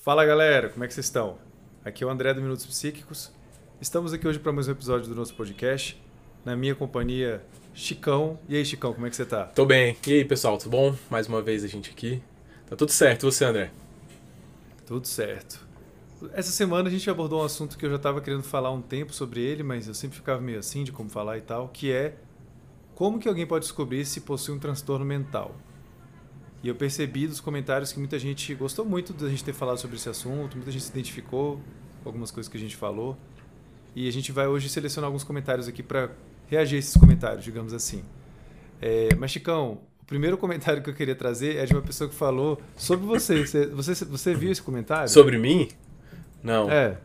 Fala galera, como é que vocês estão? Aqui é o André do Minutos Psíquicos. Estamos aqui hoje para mais um episódio do nosso podcast. Na minha companhia, Chicão. E aí, Chicão, como é que você tá? Tô bem. E aí, pessoal, tudo bom? Mais uma vez a gente aqui. Tá tudo certo. E você, André? Tudo certo. Essa semana a gente abordou um assunto que eu já estava querendo falar há um tempo sobre ele, mas eu sempre ficava meio assim de como falar e tal, que é como que alguém pode descobrir se possui um transtorno mental. E eu percebi dos comentários que muita gente gostou muito da gente ter falado sobre esse assunto, muita gente se identificou com algumas coisas que a gente falou. E a gente vai hoje selecionar alguns comentários aqui para reagir a esses comentários, digamos assim. É, mas, Chicão, o primeiro comentário que eu queria trazer é de uma pessoa que falou sobre você. Você, você, você viu esse comentário? Sobre mim? Não. É.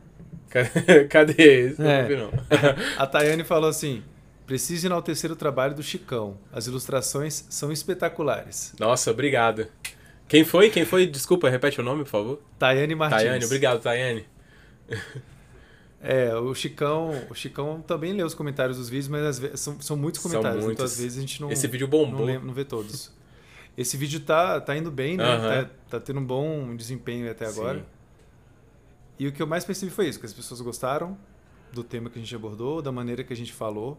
Cadê? É. Não. A Tayane falou assim: precisa enaltecer o trabalho do Chicão. As ilustrações são espetaculares. Nossa, obrigado. Quem foi? Quem foi? Desculpa, repete o nome, por favor. Tayane Martins. Tayane, obrigado, Tayane. É, o Chicão, o Chicão também lê os comentários dos vídeos, mas vezes, são, são muitos São comentários, então muitos. às vezes a gente não, Esse vídeo não, bombou. lembra- não vê todos. Esse vídeo tá, tá indo bem, né? Aham. Tá, tá tendo um bom desempenho até agora. Sim. E o que eu mais percebi foi isso, que as pessoas gostaram do tema que a gente abordou, da maneira que a gente falou.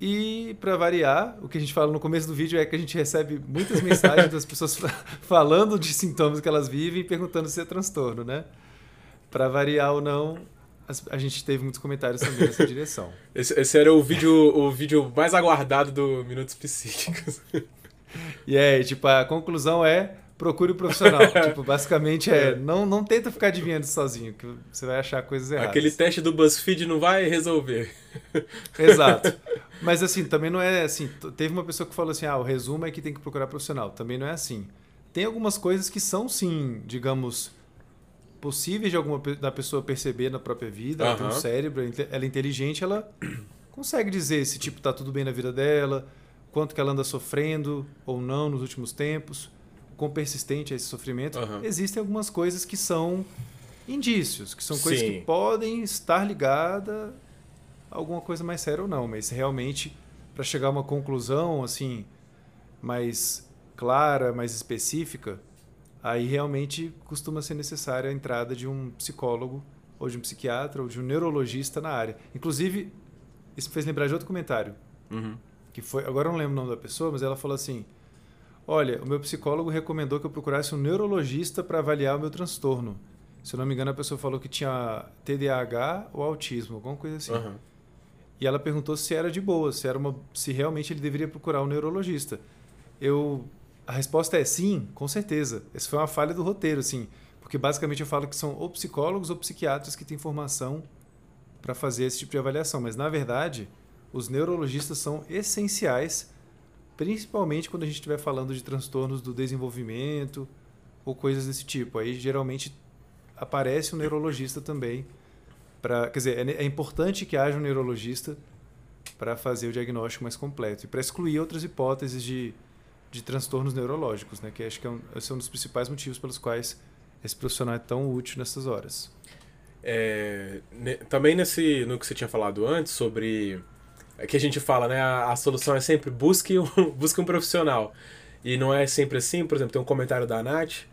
E para variar, o que a gente fala no começo do vídeo é que a gente recebe muitas mensagens das pessoas falando de sintomas que elas vivem e perguntando se é transtorno, né? Para variar ou não, a gente teve muitos comentários também nessa direção. Esse, esse era o vídeo, o vídeo mais aguardado do Minutos Psíquicos. E aí, tipo, a conclusão é procure o profissional. tipo, basicamente é, não, não tenta ficar adivinhando sozinho, que você vai achar coisas erradas. Aquele teste do BuzzFeed não vai resolver. Exato. Mas assim, também não é assim. Teve uma pessoa que falou assim: ah, o resumo é que tem que procurar profissional. Também não é assim. Tem algumas coisas que são, sim, digamos, possíveis de alguma da pessoa perceber na própria vida. Ela tem um cérebro, ela é inteligente, ela consegue dizer se tipo tá tudo bem na vida dela, quanto que ela anda sofrendo ou não nos últimos tempos, quão persistente é esse sofrimento. Aham. Existem algumas coisas que são indícios, que são coisas Sim. que podem estar ligadas alguma coisa mais séria ou não, mas realmente para chegar a uma conclusão assim mais clara, mais específica, aí realmente costuma ser necessária a entrada de um psicólogo ou de um psiquiatra ou de um neurologista na área. Inclusive, isso me fez lembrar de outro comentário Uhum. que foi, agora eu não lembro o nome da pessoa, mas ela falou assim: "Olha, o meu psicólogo recomendou que eu procurasse um neurologista para avaliar o meu transtorno. Se eu não me engano, a pessoa falou que tinha TDAH ou autismo, alguma coisa assim. Aham. E ela perguntou se era de boa, se era uma, se realmente ele deveria procurar um neurologista. Eu a resposta é sim, com certeza. Essa foi uma falha do roteiro, assim, porque basicamente eu falo que são ou psicólogos ou psiquiatras que têm formação para fazer esse tipo de avaliação, mas na verdade, os neurologistas são essenciais, principalmente quando a gente estiver falando de transtornos do desenvolvimento ou coisas desse tipo. Aí geralmente aparece um neurologista também para, quer dizer, é, é importante que haja um neurologista para fazer o diagnóstico mais completo e para excluir outras hipóteses de, de transtornos neurológicos, né? Que acho que é um, esse é um dos principais motivos pelos quais esse profissional é tão útil nessas horas. É, ne- também nesse, no que você tinha falado antes sobre é que a gente fala, né? A, a solução é sempre busque um, busque um profissional. E não é sempre assim. Por exemplo, tem um comentário da Nath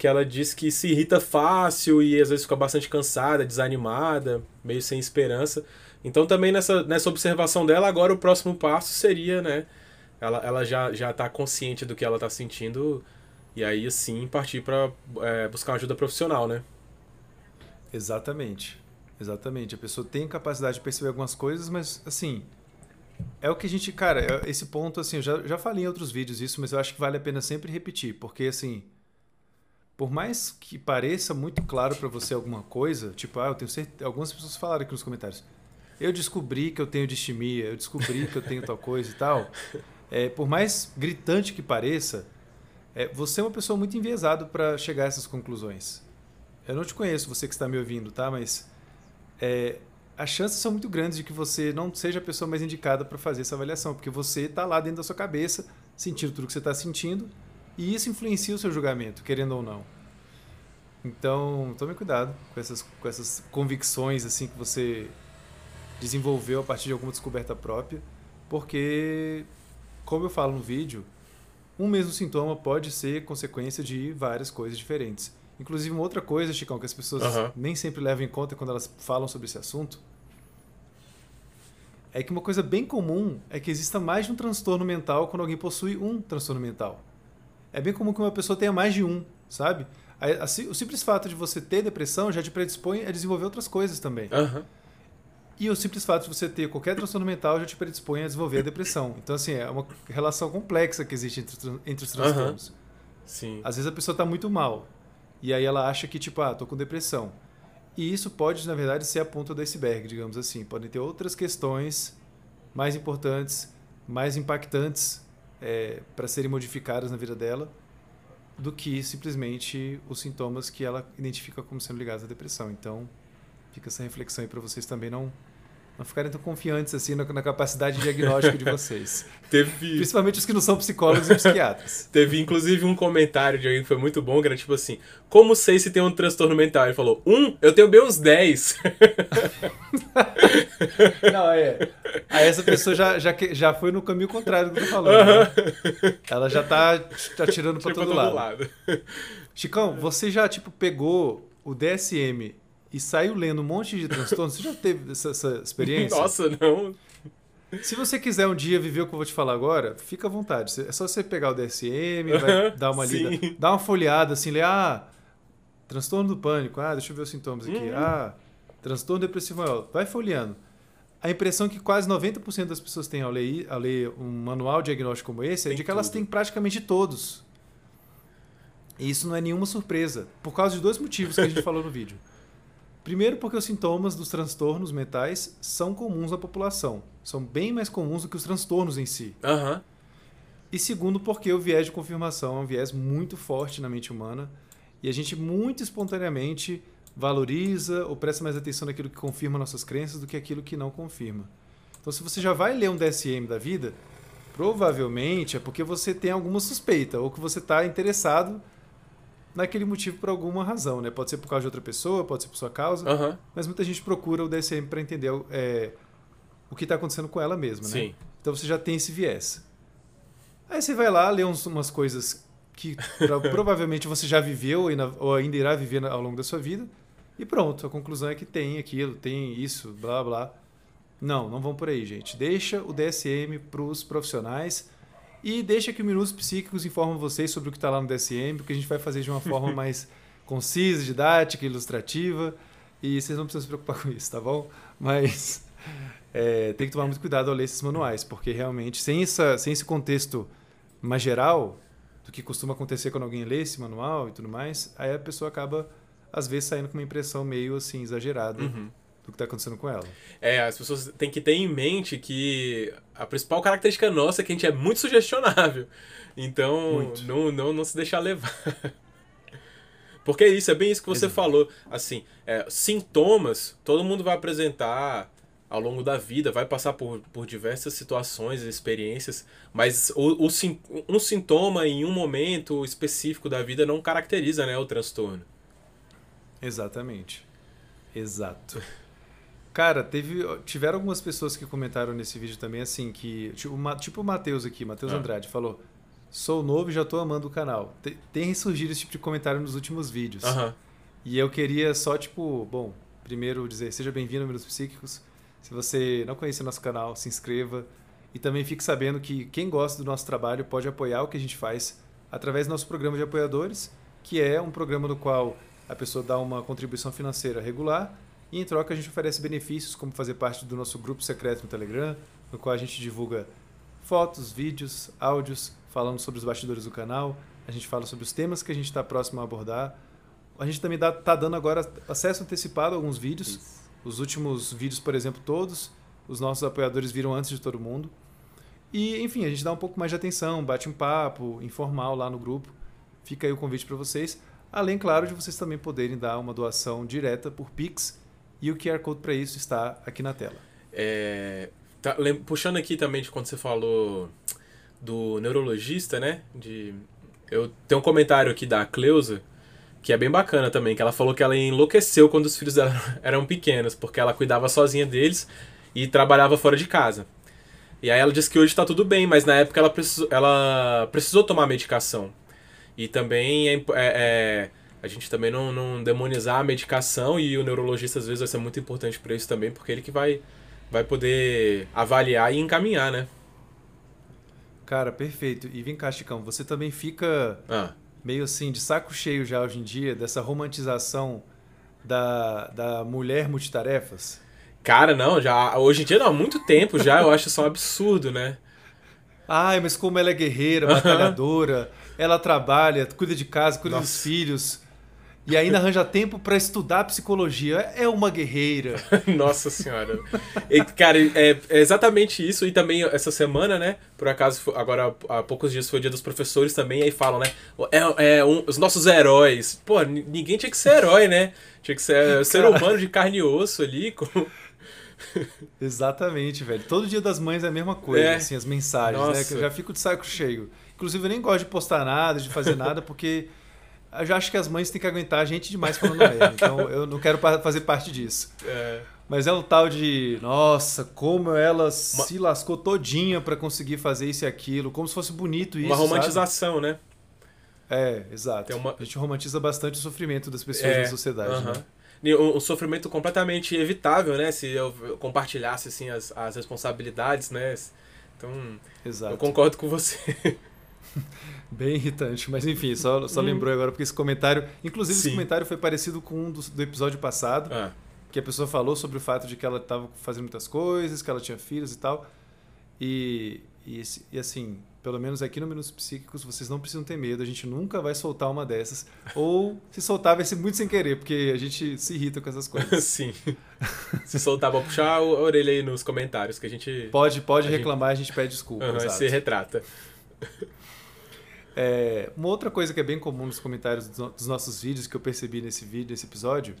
que ela diz que se irrita fácil e às vezes fica bastante cansada, desanimada, meio sem esperança. Então também nessa, nessa observação dela, agora o próximo passo seria, né? Ela, ela já, já tá consciente do que ela tá sentindo e aí sim partir para buscar uma ajuda profissional, né? Exatamente. Exatamente. A pessoa tem capacidade de perceber algumas coisas, mas assim, é o que a gente, cara, é- esse ponto assim, eu já, já falei em outros vídeos isso, mas eu acho que vale a pena sempre repetir, porque assim, por mais que pareça muito claro pra você alguma coisa, tipo, ah, eu tenho certeza, algumas pessoas falaram aqui nos comentários. Eu descobri que eu tenho distimia, eu descobri que eu tenho tal coisa e tal. É, por mais gritante que pareça, é, você é uma pessoa muito enviesada para chegar a essas conclusões. Eu não te conheço, você que está me ouvindo, tá? Mas é, as chances são muito grandes de que você não seja a pessoa mais indicada para fazer essa avaliação, porque você está lá dentro da sua cabeça, sentindo tudo que você está sentindo, e isso influencia o seu julgamento, querendo ou não. Então, tome cuidado com essas, com essas convicções assim que você desenvolveu a partir de alguma descoberta própria, porque, como eu falo no vídeo, um mesmo sintoma pode ser consequência de várias coisas diferentes. Inclusive, uma outra coisa, Chicão, que as pessoas Aham. nem sempre levam em conta quando elas falam sobre esse assunto, é que uma coisa bem comum é que exista mais de um transtorno mental quando alguém possui um transtorno mental. É bem comum que uma pessoa tenha mais de um, sabe? A- a O simples fato de você ter depressão já te predispõe a desenvolver outras coisas também. Aham. E o simples fato de você ter qualquer transtorno mental já te predispõe a desenvolver a depressão. Então, assim, é uma relação complexa que existe entre, entre os transtornos. Sim. Às vezes a pessoa tá muito mal. E aí ela acha que, tipo, ah, tô com depressão. E isso pode, na verdade, ser a ponta do iceberg, digamos assim. Podem ter outras questões mais importantes, mais impactantes para serem modificadas na vida dela do que simplesmente os sintomas que ela identifica como sendo ligados à depressão. Então, fica essa reflexão aí para vocês também não, não ficarem tão confiantes assim na, na capacidade diagnóstica de vocês. Teve, Principalmente os que não são psicólogos e psiquiatras. teve inclusive um comentário de alguém que foi muito bom, que era tipo assim: Como sei se tem um transtorno mental? Ele falou: Um, eu tenho bem uns 10. Não, é. Aí essa pessoa já, já, já foi no caminho contrário do que eu tô falando. né? Ela já tá, tá tirando pra Tipo, todo lado. Chicão, você já, tipo, pegou o DSM e saiu lendo um monte de transtornos? Você já teve essa, essa experiência? Nossa, não. Se você quiser um dia viver o que eu vou te falar agora, fica à vontade. É só você pegar o DSM, vai dar uma lida, Sim. dar uma folhada, assim, ler, ah, transtorno do pânico, ah, deixa eu ver os sintomas aqui, Uhum. ah, transtorno depressivo maior, vai folheando. A impressão que quase 90% das pessoas têm ao ler, ao ler um manual diagnóstico como esse é Tem de que elas tudo. têm praticamente todos. E isso não é nenhuma surpresa, por causa de dois motivos que a gente falou no vídeo. Primeiro, porque os sintomas dos transtornos mentais são comuns à população. São bem mais comuns do que os transtornos em si. Aham. E segundo, porque o viés de confirmação é um viés muito forte na mente humana e a gente muito espontaneamente valoriza ou presta mais atenção naquilo que confirma nossas crenças do que aquilo que não confirma. Então, se você já vai ler um DSM da vida, provavelmente é porque você tem alguma suspeita ou que você está interessado naquele motivo por alguma razão, né? Pode ser por causa de outra pessoa, pode ser por sua causa, mas muita gente procura o DSM para entender é, o que está acontecendo com ela mesma, né? Sim. Então você já tem esse viés. Aí você vai lá, lê uns- umas coisas que pro- provavelmente você já viveu e ou ainda irá viver ao longo da sua vida, e pronto, a conclusão é que tem aquilo, tem isso, blá blá. Não, não vão por aí, gente. Deixa o DSM para os profissionais e deixa que o Minutos Psíquicos informem vocês sobre o que está lá no DSM, porque a gente vai fazer de uma forma mais concisa, didática, ilustrativa, e vocês não precisam se preocupar com isso, tá bom? Mas é, tem que tomar muito cuidado ao ler esses manuais, porque realmente, sem, essa, sem esse contexto mais geral do que costuma acontecer quando alguém lê esse manual e tudo mais, aí a pessoa acaba, às vezes, saindo com uma impressão meio assim, exagerada Uhum. Do que está acontecendo com ela. É, as pessoas têm que ter em mente que a principal característica nossa é que a gente é muito sugestionável. Então, Muito. Não, não, não se deixar levar. Porque é isso, é bem isso que você Exato. falou. Assim, é, sintomas, todo mundo vai apresentar ao longo da vida, vai passar por, por diversas situações, experiências, mas o, o um sintoma em um momento específico da vida não caracteriza né, o transtorno. Exatamente. Exato. Cara, teve, tiveram algumas pessoas que comentaram nesse vídeo também, assim, que. Tipo, tipo o Matheus aqui, Matheus Ah. Andrade, falou: Sou novo e já tô amando o canal. Te- Tem surgido esse tipo de comentário nos últimos vídeos. Aham. E eu queria só, tipo, bom, primeiro dizer, seja bem-vindo Minutos Psíquicos. Se você não conhece o nosso canal, se inscreva. E também fique sabendo que quem gosta do nosso trabalho pode apoiar o que a gente faz através do nosso programa de apoiadores, que é um programa no qual a pessoa dá uma contribuição financeira regular e em troca a gente oferece benefícios como fazer parte do nosso grupo secreto no Telegram, no qual a gente divulga fotos, vídeos, áudios, falando sobre os bastidores do canal, a gente fala sobre os temas que a gente está próximo a abordar. A gente também está dando agora acesso antecipado a alguns vídeos. Os últimos vídeos, por exemplo, todos, os nossos apoiadores viram antes de todo mundo. E, enfim, a gente dá um pouco mais de atenção, bate um papo informal lá no grupo. Fica aí o convite para vocês. Além, claro, de vocês também poderem dar uma doação direta por Pix. E o QR Code para isso está aqui na tela. É, tá, puxando aqui também de quando você falou do neurologista, né? De, eu tenho um comentário aqui da Cleusa que é bem bacana também, que ela falou que ela enlouqueceu quando os filhos dela eram pequenos, porque ela cuidava sozinha deles e trabalhava fora de casa. E aí ela disse que hoje tá tudo bem, mas na época ela precisou, ela precisou tomar medicação. E também é, é- é- a gente também não, não demonizar a medicação e o neurologista às vezes vai ser muito importante para isso também, porque ele que vai, vai poder avaliar e encaminhar, né? Cara, perfeito. E vem cá, Chicão, você também fica Ah, meio assim de saco cheio já hoje em dia dessa romantização da, da mulher multitarefas? cara, não, já hoje em dia não, há muito tempo já, eu acho isso um absurdo, né? Ai, mas como ela é guerreira, batalhadora, ela trabalha, cuida de casa, cuida dos Nossa. filhos e ainda arranja tempo pra estudar psicologia. É uma guerreira. Nossa senhora. E, cara, é, é exatamente isso. E também essa semana, né? Por acaso, agora há poucos dias foi o dia dos professores também. Aí falam, né? É, é um- os nossos heróis. Pô, ni- ninguém tinha que ser herói, né? Tinha que ser ser Cara. humano de carne e osso ali. Com... Exatamente, velho. Todo dia das mães é a mesma coisa, É. assim, as mensagens, né? Nossa. Que eu já fico de saco cheio. Inclusive, eu nem gosto de postar nada, de fazer nada, porque eu já acho que as mães têm que aguentar a gente demais falando merda. Então, eu não quero fazer parte disso. É, Mas é um tal de, nossa, como ela se lascou todinha pra conseguir fazer isso e aquilo, como se fosse bonito isso, uma sabe? romantização, né? É, exato. Uma- A gente romantiza bastante o sofrimento das pessoas É, na sociedade, aham. né? Um sofrimento completamente evitável, né? Se eu compartilhasse assim as, as responsabilidades, né? Então, Exato. eu concordo com você. Bem irritante, mas enfim, só, só Hum. lembrou agora porque esse comentário. Inclusive, esse Sim. comentário foi parecido com um do, do episódio passado, Ah, que a pessoa falou sobre o fato de que ela estava fazendo muitas coisas, que ela tinha filhos e tal. E, e, esse- e assim, pelo menos aqui no Minutos Psíquicos, vocês não precisam ter medo, a gente nunca vai soltar uma dessas. Ou se soltar, vai ser muito sem querer, porque a gente se irrita com essas coisas. Sim. Se soltar, vou puxar a orelha aí nos comentários, que a gente, Pode, pode A gente- reclamar, a gente pede desculpa. exato. se retrata. É, uma outra coisa que é bem comum nos comentários dos, no- dos nossos vídeos, que eu percebi nesse vídeo, nesse episódio,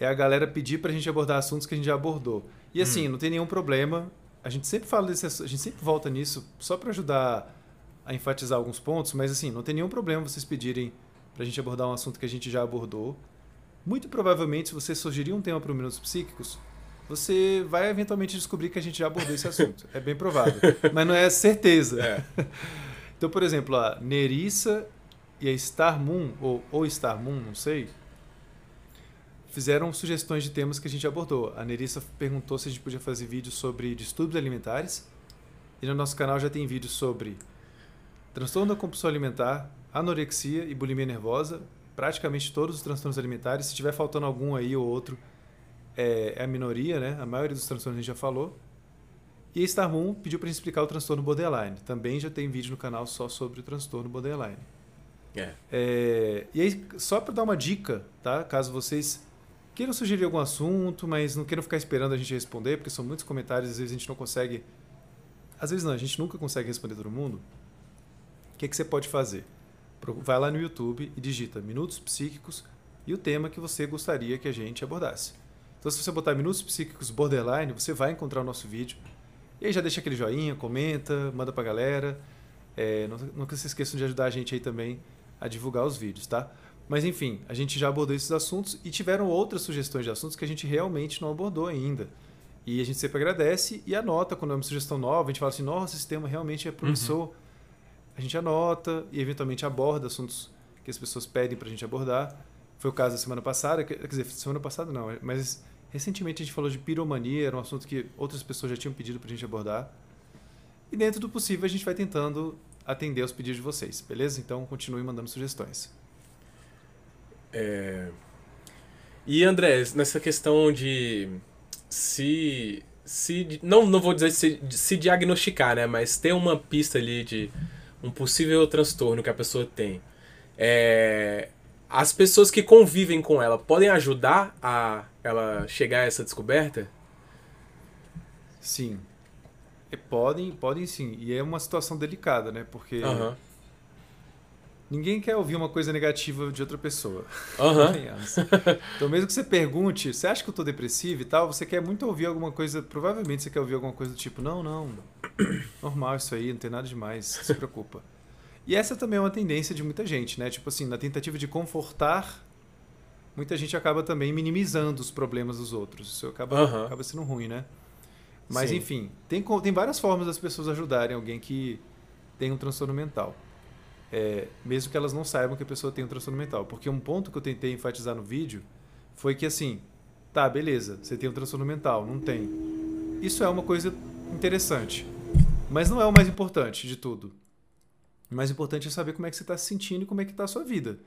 é a galera pedir pra gente abordar assuntos que a gente já abordou. E assim, não tem nenhum problema. A gente sempre fala desse a gente sempre volta nisso só pra ajudar a enfatizar alguns pontos, mas assim, não tem nenhum problema vocês pedirem pra gente abordar um assunto que a gente já abordou. Muito provavelmente, se você sugerir um tema para Minutos Psíquicos, você vai eventualmente descobrir que a gente já abordou esse assunto. É bem provável. Mas não é certeza. É. Então, por exemplo, a Nerissa e a Star Moon, ou, ou Star Moon, não sei, fizeram sugestões de temas que a gente abordou. A Nerissa perguntou se a gente podia fazer vídeos sobre distúrbios alimentares. E no nosso canal já tem vídeos sobre transtorno da compulsão alimentar, anorexia e bulimia nervosa. Praticamente todos os transtornos alimentares. Se tiver faltando algum aí ou outro, é, é a minoria, né? A maioria dos transtornos a gente já falou. E a Star Moon pediu para gente explicar o transtorno borderline. Também já tem vídeo no canal só sobre o transtorno borderline. É. É, e aí, só para dar uma dica, tá? Caso vocês queiram sugerir algum assunto, mas não queiram ficar esperando a gente responder, porque são muitos comentários, às vezes a gente não consegue. Às vezes não, a gente nunca consegue responder todo mundo. O que, que você pode fazer? Vai lá no YouTube e digita Minutos Psíquicos e o tema que você gostaria que a gente abordasse. Então, se você botar Minutos Psíquicos Borderline, você vai encontrar o nosso vídeo. E aí já deixa aquele joinha, comenta, manda pra galera. É, nunca se esqueçam de ajudar a gente aí também a divulgar os vídeos, tá? Mas enfim, a gente já abordou esses assuntos e tiveram outras sugestões de assuntos que a gente realmente não abordou ainda. E a gente sempre agradece e anota quando é uma sugestão nova. A gente fala assim: nossa, esse tema realmente é promissor. A gente anota e eventualmente aborda assuntos que as pessoas pedem pra gente abordar. Foi o caso da semana passada, que- quer dizer, semana passada não, mas recentemente a gente falou de piromania, era um assunto que outras pessoas já tinham pedido pra gente abordar. E dentro do possível a gente vai tentando atender aos pedidos de vocês, beleza? Então continue mandando sugestões. É, E André, nessa questão de se. se não, não vou dizer se, se diagnosticar, né? Mas ter uma pista ali de um possível transtorno que a pessoa tem. É, as pessoas que convivem com ela podem ajudar a ela chegar a essa descoberta? Sim. E podem, podem sim. E é uma situação delicada, né? Porque ninguém quer ouvir uma coisa negativa de outra pessoa. Convenhamos. Então, mesmo que você pergunte, você acha que eu tô depressivo e tal, você quer muito ouvir alguma coisa, provavelmente você quer ouvir alguma coisa do tipo, não, não, normal isso aí, não tem nada demais, se preocupa. E essa também é uma tendência de muita gente, né? Tipo assim, na tentativa de confortar, muita gente acaba também minimizando os problemas dos outros. Isso acaba, Aham. acaba sendo ruim, né? Mas Sim. enfim, tem, tem várias formas das pessoas ajudarem alguém que tem um transtorno mental. É, mesmo que elas não saibam que a pessoa tem um transtorno mental. Porque um ponto que eu tentei enfatizar no vídeo foi que assim, tá, beleza, você tem um transtorno mental, não tem. Isso é uma coisa interessante. Mas não é o mais importante de tudo. O mais importante é saber como é que você está se sentindo e como é que está a sua vida.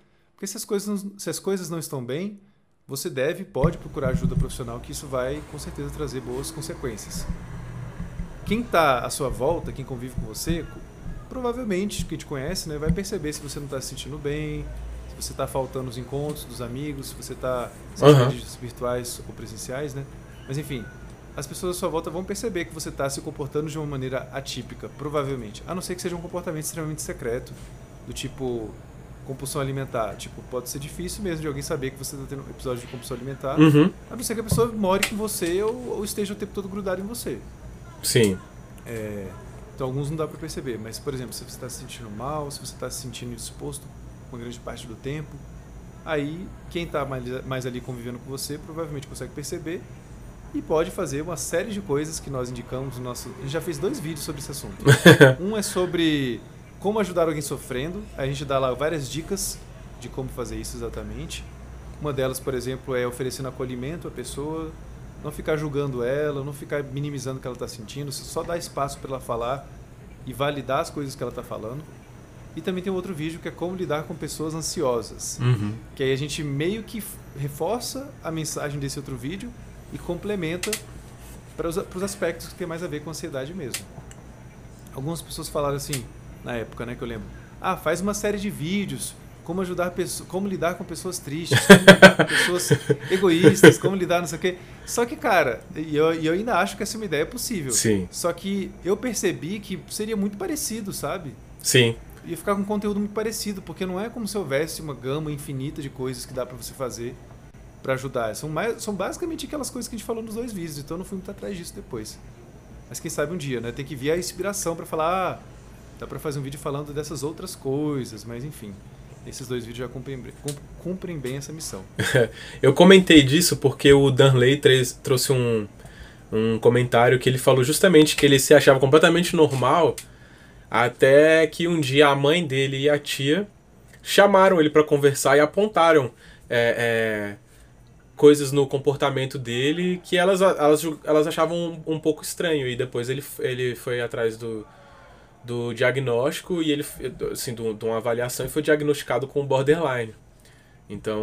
Porque se as, coisas, se as coisas não estão bem, você deve, pode procurar ajuda profissional, que isso vai com certeza trazer boas consequências. Quem está à sua volta, quem convive com você, provavelmente, quem te conhece, né, vai perceber se você não está se sentindo bem, se você está faltando os encontros dos amigos, se você está sem uhum. virtuais ou presenciais, né? Mas enfim, as pessoas à sua volta vão perceber que você está se comportando de uma maneira atípica, provavelmente. A não ser que seja um comportamento extremamente secreto, do tipo compulsão alimentar. Tipo, pode ser difícil mesmo de alguém saber que você está tendo um episódio de compulsão alimentar, uhum. a não ser que a pessoa more com você ou, ou esteja o tempo todo grudado em você. Sim. É, então, alguns não dá para perceber, mas, por exemplo, se você está se sentindo mal, se você está se sentindo indisposto uma grande parte do tempo, aí quem está mais, mais ali convivendo com você provavelmente consegue perceber e pode fazer uma série de coisas que nós indicamos no nosso. A gente já fez dois vídeos sobre esse assunto. um é sobre como ajudar alguém sofrendo. A gente dá lá várias dicas de como fazer isso exatamente. Uma delas, por exemplo, é oferecendo acolhimento à pessoa, não ficar julgando ela, não ficar minimizando o que ela está sentindo, só dar espaço para ela falar e validar as coisas que ela está falando. E também tem um outro vídeo que é como lidar com pessoas ansiosas. Uhum. Que aí a gente meio que reforça a mensagem desse outro vídeo e complementa para os, aspectos que tem mais a ver com ansiedade mesmo. Algumas pessoas falaram assim, na época, né, que eu lembro. Ah, faz uma série de vídeos como ajudar pessoas, como lidar com pessoas tristes, como lidar com pessoas egoístas, como lidar não sei o quê. Só que, cara, e eu, eu ainda acho que essa é uma ideia possível. Sim. Só que eu percebi que seria muito parecido, sabe? Sim. Ia ficar com conteúdo muito parecido, porque não é como se houvesse uma gama infinita de coisas que dá para você fazer para ajudar. São, mais, são basicamente aquelas coisas que a gente falou nos dois vídeos, então eu não fui muito atrás disso depois. Mas quem sabe um dia, né? Tem que vir a inspiração para falar, ah, dá para fazer um vídeo falando dessas outras coisas, mas enfim. Esses dois vídeos já cumprem, cumprem bem essa missão. eu comentei disso porque o Danley trouxe um, um comentário que ele falou justamente que ele se achava completamente normal até que um dia a mãe dele e a tia chamaram ele para conversar e apontaram é, é, coisas no comportamento dele que elas, elas, elas achavam um, um, pouco estranho. E depois ele, ele foi atrás do, do diagnóstico e ele, assim, de, uma avaliação e foi diagnosticado com borderline. Então,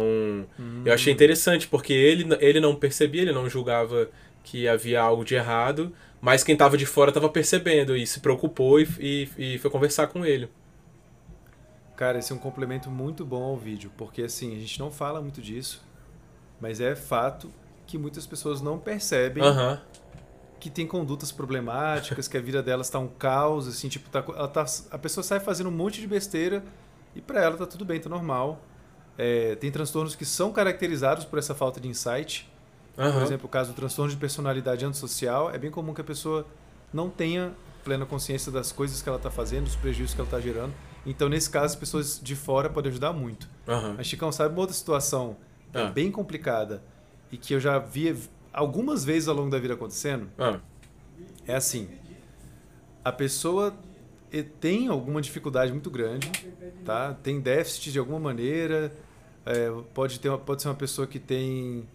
hum. eu achei interessante, porque ele, ele não percebia, ele não julgava que havia algo de errado, mas quem estava de fora estava percebendo e se preocupou e, e, e, foi conversar com ele. Cara, esse é um complemento muito bom ao vídeo, porque assim, a gente não fala muito disso, mas é fato que muitas pessoas não percebem que tem condutas problemáticas, que a vida delas está um caos, assim, tipo, tá, ela tá, a pessoa sai fazendo um monte de besteira e para ela tá tudo bem, tá normal. É, tem transtornos que são caracterizados por essa falta de insight. Por exemplo, o caso do transtorno de personalidade antissocial, é bem comum que a pessoa não tenha plena consciência das coisas que ela está fazendo, dos prejuízos que ela está gerando. Então, nesse caso, as pessoas de fora podem ajudar muito. Uhum. Mas, Chicão, sabe uma outra situação ah. bem complicada e que eu já vi algumas vezes ao longo da vida acontecendo. Ah. É assim: a pessoa tem alguma dificuldade muito grande, tá? Tem déficit de alguma maneira. É, pode, ter uma, pode ser uma pessoa que tem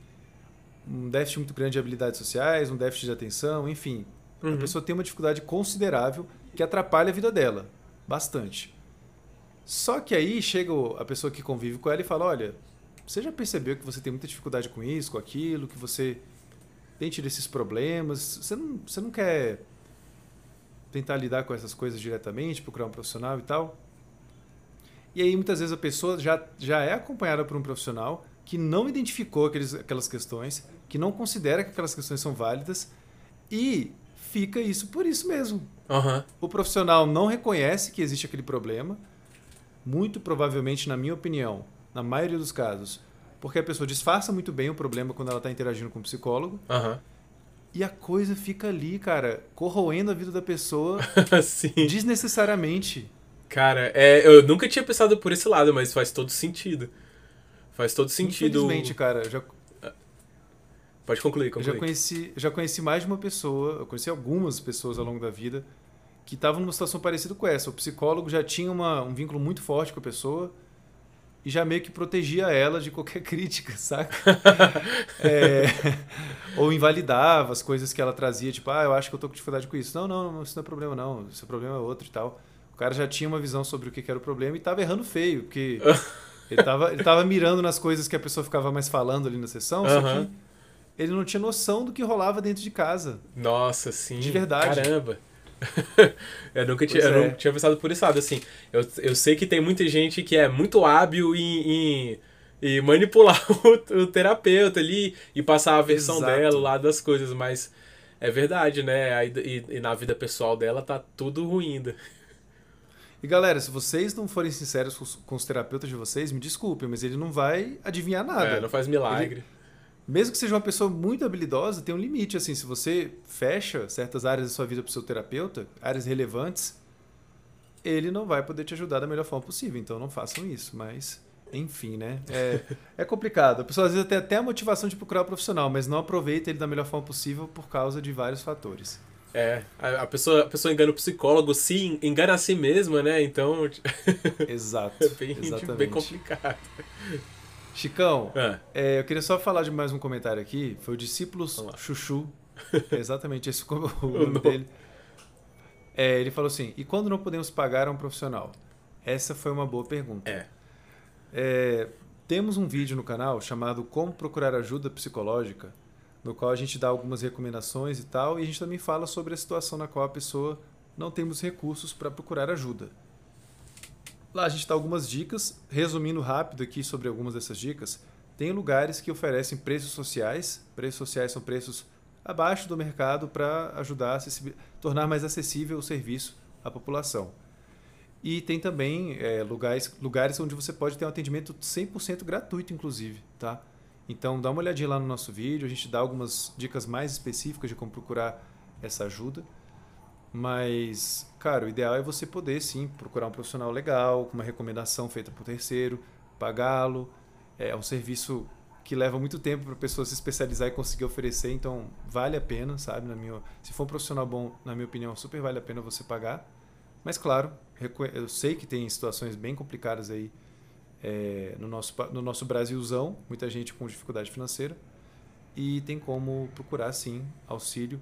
um déficit muito grande de habilidades sociais, um déficit de atenção, enfim. Uhum. A pessoa tem uma dificuldade considerável que atrapalha a vida dela bastante. Só que aí chega a pessoa que convive com ela e fala: olha, você já percebeu que você tem muita dificuldade com isso, com aquilo, que você tem tido esses problemas? Você não, você não quer tentar lidar com essas coisas diretamente, procurar um profissional e tal? E aí muitas vezes a pessoa já, já é acompanhada por um profissional que não identificou aqueles, aquelas questões, que não considera que aquelas questões são válidas e fica isso por isso mesmo. Uhum. O profissional não reconhece que existe aquele problema, muito provavelmente, na minha opinião, na maioria dos casos, porque a pessoa disfarça muito bem o problema quando ela está interagindo com o psicólogo. Uhum. E a coisa fica ali, cara, corroendo a vida da pessoa desnecessariamente. Cara, é, eu nunca tinha pensado por esse lado, mas faz todo sentido. Faz todo sentido. Infelizmente, cara, já... Pode concluir, concluir. Eu já conheci, já conheci mais de uma pessoa, eu conheci algumas pessoas ao longo da vida que estavam numa situação parecida com essa. O psicólogo já tinha uma, um vínculo muito forte com a pessoa e já meio que protegia ela de qualquer crítica, saca? é, ou invalidava as coisas que ela trazia, tipo, ah, eu acho que eu tô com dificuldade com isso. Não, não, não isso não é problema não, isso é problema é outro e tal. O cara já tinha uma visão sobre o que era o problema e tava errando feio, porque ele tava, ele tava mirando nas coisas que a pessoa ficava mais falando ali na sessão, uhum. só que ele não tinha noção do que rolava dentro de casa. Nossa, sim. De verdade. Caramba. eu nunca tinha, eu é. não tinha pensado por esse lado, assim. Eu, eu sei que tem muita gente que é muito hábil em, em, em manipular o, o, terapeuta ali e passar a versão Exato. dela lá das coisas, mas é verdade, né? E, e, na vida pessoal dela tá tudo ruim ainda. E galera, se vocês não forem sinceros com os, com os terapeutas de vocês, me desculpem, mas ele não vai adivinhar nada. É, não faz milagre. Ele, mesmo que seja uma pessoa muito habilidosa, tem um limite. Assim, se você fecha certas áreas da sua vida para o seu terapeuta, áreas relevantes, ele não vai poder te ajudar da melhor forma possível. Então não façam isso. Mas, enfim, né? É, é complicado. A pessoa às vezes tem até a motivação de procurar o um profissional, mas não aproveita ele da melhor forma possível por causa de vários fatores. É, a pessoa, a pessoa engana o psicólogo, sim, engana a si mesma, né? Então. Exato. é bem, bem complicado. Chicão, é. É, eu queria só falar de mais um comentário aqui. Foi o Discípulos Chuchu. É exatamente esse o nome dele. É, ele falou assim: e quando não podemos pagar a um profissional? Essa foi uma boa pergunta. É. é. Temos um vídeo no canal chamado Como Procurar Ajuda Psicológica, no qual a gente dá algumas recomendações e tal, e a gente também fala sobre a situação na qual a pessoa não temos recursos para procurar ajuda. Lá a gente dá algumas dicas, resumindo rápido aqui sobre algumas dessas dicas. Tem lugares que oferecem preços sociais. Preços sociais são preços abaixo do mercado para ajudar a tornar mais acessível o serviço à população. E tem também é, lugares, lugares onde você pode ter um atendimento 100% gratuito, inclusive. Tá? Então dá uma olhadinha lá no nosso vídeo, a gente dá algumas dicas mais específicas de como procurar essa ajuda. Mas, cara, o ideal é você poder sim procurar um profissional legal, com uma recomendação feita por terceiro, pagá-lo. É um serviço que leva muito tempo para a pessoa se especializar e conseguir oferecer, então vale a pena, sabe? Na minha, se for um profissional bom, na minha opinião, super vale a pena você pagar. Mas claro, eu sei que tem situações bem complicadas aí é, no, nosso, no nosso Brasilzão, muita gente com dificuldade financeira, e tem como procurar sim auxílio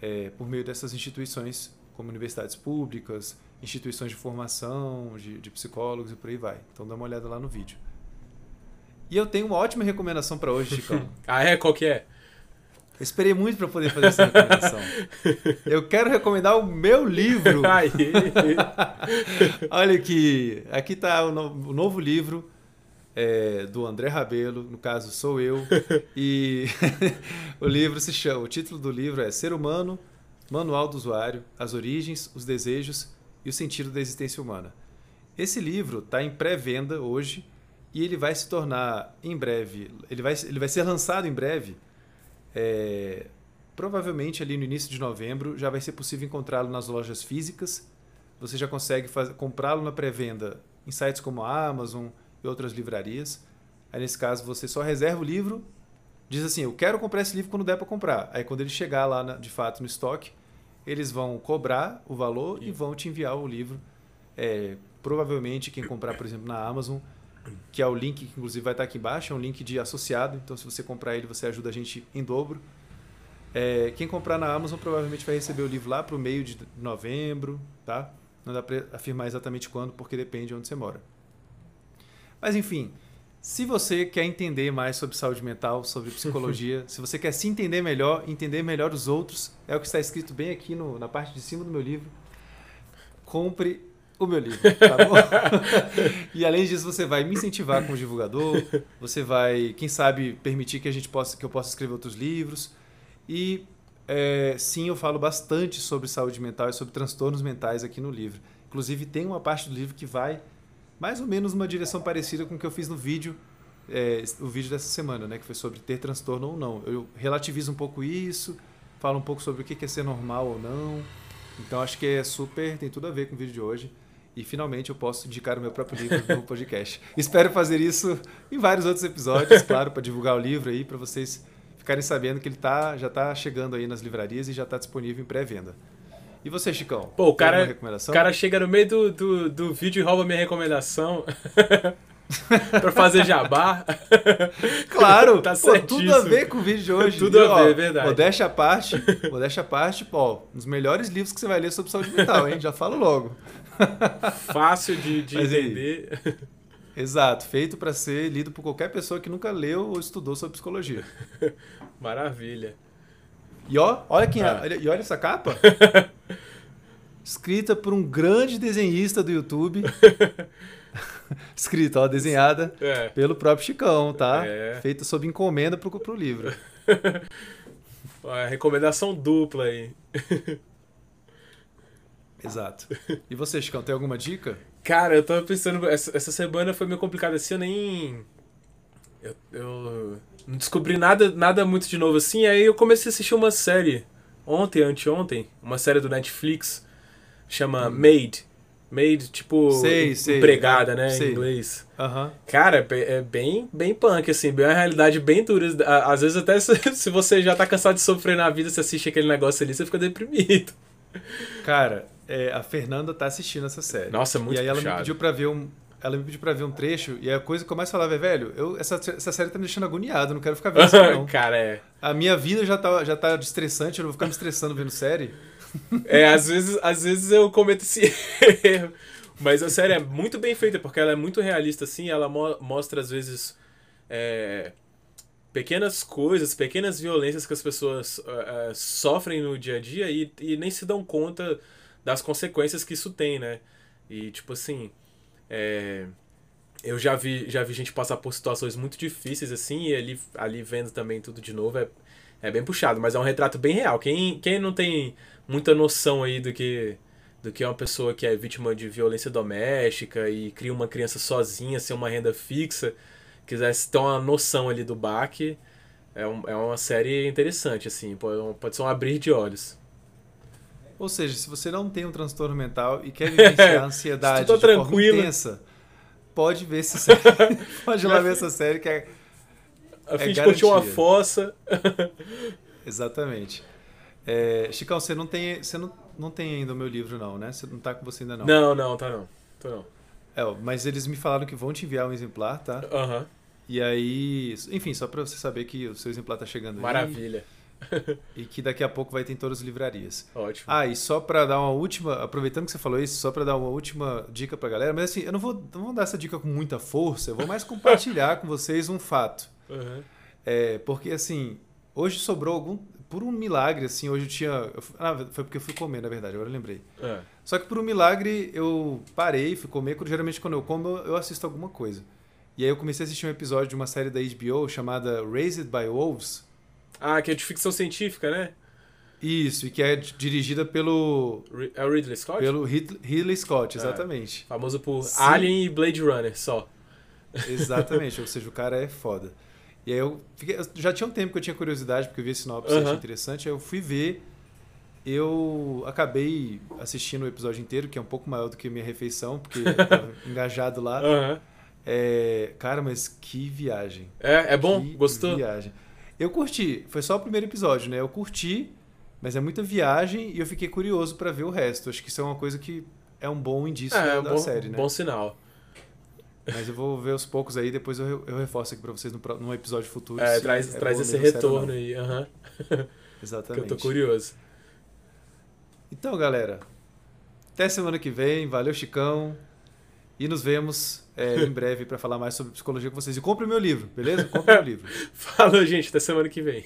é, por meio dessas instituições, como universidades públicas, instituições de formação, de, de psicólogos e por aí vai. Então dá uma olhada lá no vídeo. E eu tenho uma ótima recomendação para hoje, Chicão. ah, é? Qual que é? Eu esperei muito para poder fazer essa recomendação. Eu quero recomendar o meu livro. Olha aqui, aqui está o, no, o novo livro é, do André Rabelo, no caso sou eu, e o livro se chama, o título do livro é Ser Humano, Manual do Usuário, as origens, os desejos e o sentido da existência humana. Esse livro está em pré-venda hoje e ele vai se tornar em breve, ele vai, ele vai ser lançado em breve, é, provavelmente ali no início de novembro, já vai ser possível encontrá-lo nas lojas físicas. Você já consegue comprá-lo na pré-venda em sites como a Amazon, e outras livrarias. Aí, nesse caso, você só reserva o livro, diz assim: Eu quero comprar esse livro quando der para comprar. Aí, quando ele chegar lá, na, de fato, no estoque, eles vão cobrar o valor e, e vão te enviar o livro. É, provavelmente, quem comprar, por exemplo, na Amazon, que é o link que, inclusive, vai estar aqui embaixo, é um link de associado. Então, se você comprar ele, você ajuda a gente em dobro. É, quem comprar na Amazon provavelmente vai receber o livro lá para o meio de novembro, tá? Não dá para afirmar exatamente quando, porque depende de onde você mora. Mas enfim, se você quer entender mais sobre saúde mental, sobre psicologia, se você quer se entender melhor, entender melhor os outros, é o que está escrito bem aqui no, na parte de cima do meu livro. Compre o meu livro, tá bom? e além disso, você vai me incentivar como divulgador, você vai, quem sabe, permitir que a gente possa, que eu possa escrever outros livros. E é, sim, eu falo bastante sobre saúde mental e sobre transtornos mentais aqui no livro. Inclusive, tem uma parte do livro que vai mais ou menos uma direção parecida com o que eu fiz no vídeo, é, o vídeo dessa semana, né, que foi sobre ter transtorno ou não. Eu relativizo um pouco isso, falo um pouco sobre o que é ser normal ou não. Então acho que é super, tem tudo a ver com o vídeo de hoje. E finalmente eu posso indicar o meu próprio livro no podcast. Espero fazer isso em vários outros episódios, claro, para divulgar o livro aí, para vocês ficarem sabendo que ele tá, já está chegando aí nas livrarias e já está disponível em pré-venda. E você, Chicão? Pô, o cara, o cara chega no meio do, do, do vídeo e rouba minha recomendação. pra fazer jabá. Claro, tá pô, tudo a ver com o vídeo de hoje. tudo a ver, é verdade. Modéstia à parte, modéstia à parte, pô, um dos melhores livros que você vai ler sobre saúde mental, hein? Já falo logo. Fácil de, de entender. Exato, feito para ser lido por qualquer pessoa que nunca leu ou estudou sobre psicologia. Maravilha. E ó, olha quem ah. é, e olha essa capa. Escrita por um grande desenhista do YouTube. Escrita, ó, desenhada é. pelo próprio Chicão, tá? É. Feita sob encomenda pro, pro livro. Recomendação dupla aí. Exato. E você, Chicão, tem alguma dica? Cara, eu tava pensando, essa, essa semana foi meio complicada assim, eu nem. Eu, eu não descobri nada, nada muito de novo assim, aí eu comecei a assistir uma série ontem, anteontem, uma série do Netflix, chama hum. Made. Made, tipo, sei, sei, empregada, é, né, sei. em inglês. Uhum. Cara, é, é bem, bem punk, assim, bem uma realidade bem dura. Às vezes até se, se você já tá cansado de sofrer na vida, você assiste aquele negócio ali, você fica deprimido. Cara, é, a Fernanda tá assistindo essa série. Nossa, muito E aí puxado. ela me pediu pra ver um. Ela me pediu pra ver um trecho, e a coisa que eu mais falava é, velho, eu, essa, essa série tá me deixando agoniado, não quero ficar vendo isso, não. Cara, é. A minha vida já tá, já tá estressante, eu não vou ficar me estressando vendo série. É, às vezes, às vezes eu cometo esse erro. Mas a série é muito bem feita, porque ela é muito realista, assim, ela mo mostra, às vezes, é, pequenas coisas, pequenas violências que as pessoas uh, uh, sofrem no dia a dia e, e nem se dão conta das consequências que isso tem, né? E, tipo assim, é, eu já vi, já vi gente passar por situações muito difíceis, assim, e ali, ali vendo também tudo de novo é, é bem puxado, mas é um retrato bem real. Quem, quem não tem muita noção aí do que, do que é uma pessoa que é vítima de violência doméstica e cria uma criança sozinha, sem uma renda fixa, quisesse ter uma noção ali do baque, é, um, é uma série interessante, assim, pode, pode ser um abrir de olhos. Ou seja, se você não tem um transtorno mental e quer vivenciar a ansiedade tá de tranquilo. forma intensa, pode ver essa série. pode lá ver essa série que é. A é fim de curtir uma fossa. Exatamente. É, Chicão, você não tem. Você não, não tem ainda o meu livro, não, né? Você não tá com você ainda não. Não, não, tá não. Tô não. É, mas eles me falaram que vão te enviar um exemplar, tá? Aham. Uhum. E aí, enfim, só para você saber que o seu exemplar tá chegando Maravilha. aí. E que daqui a pouco vai ter em todas as livrarias. Ótimo. Ah, e só para dar uma última, aproveitando que você falou isso, só para dar uma última dica para galera, mas assim, eu não vou, não vou dar essa dica com muita força, eu vou mais compartilhar com vocês um fato. Uhum. É, porque assim, hoje sobrou algum, por um milagre, assim, hoje eu tinha, eu, ah, foi porque eu fui comer, na verdade, agora eu lembrei. É. Só que por um milagre eu parei, fui comer, geralmente quando eu como eu assisto alguma coisa. E aí eu comecei a assistir um episódio de uma série da HBO chamada Raised by Wolves, ah, que é de ficção científica, né? Isso, e que é dirigida pelo. É o Ridley Scott? Pelo Ridley Scott, é, exatamente. É, famoso por Sim. Alien e Blade Runner só. Exatamente, ou seja, o cara é foda. E aí eu, fiquei, eu já tinha um tempo que eu tinha curiosidade, porque eu vi esse sinopse e achei interessante, aí eu fui ver. Eu acabei assistindo o episódio inteiro, que é um pouco maior do que a minha refeição, porque eu tava engajado lá. Uhum. É, cara, mas que viagem. É, é bom? Que Gostou? viagem. Eu curti, foi só o primeiro episódio, né? Eu curti, mas é muita viagem e eu fiquei curioso para ver o resto. Acho que isso é uma coisa que é um bom indício é, da, é um bom, série, né? Bom sinal. Mas eu vou ver aos poucos aí, depois eu, eu reforço aqui pra vocês no, num episódio futuro. É, traz, é traz esse retorno aí. Uhum. Exatamente. que eu tô curioso. Então, galera, até semana que vem. Valeu, Chicão. E nos vemos é, em breve para falar mais sobre psicologia com vocês. E compre o meu livro, beleza? Compre o meu livro. Falou, gente. Até semana que vem.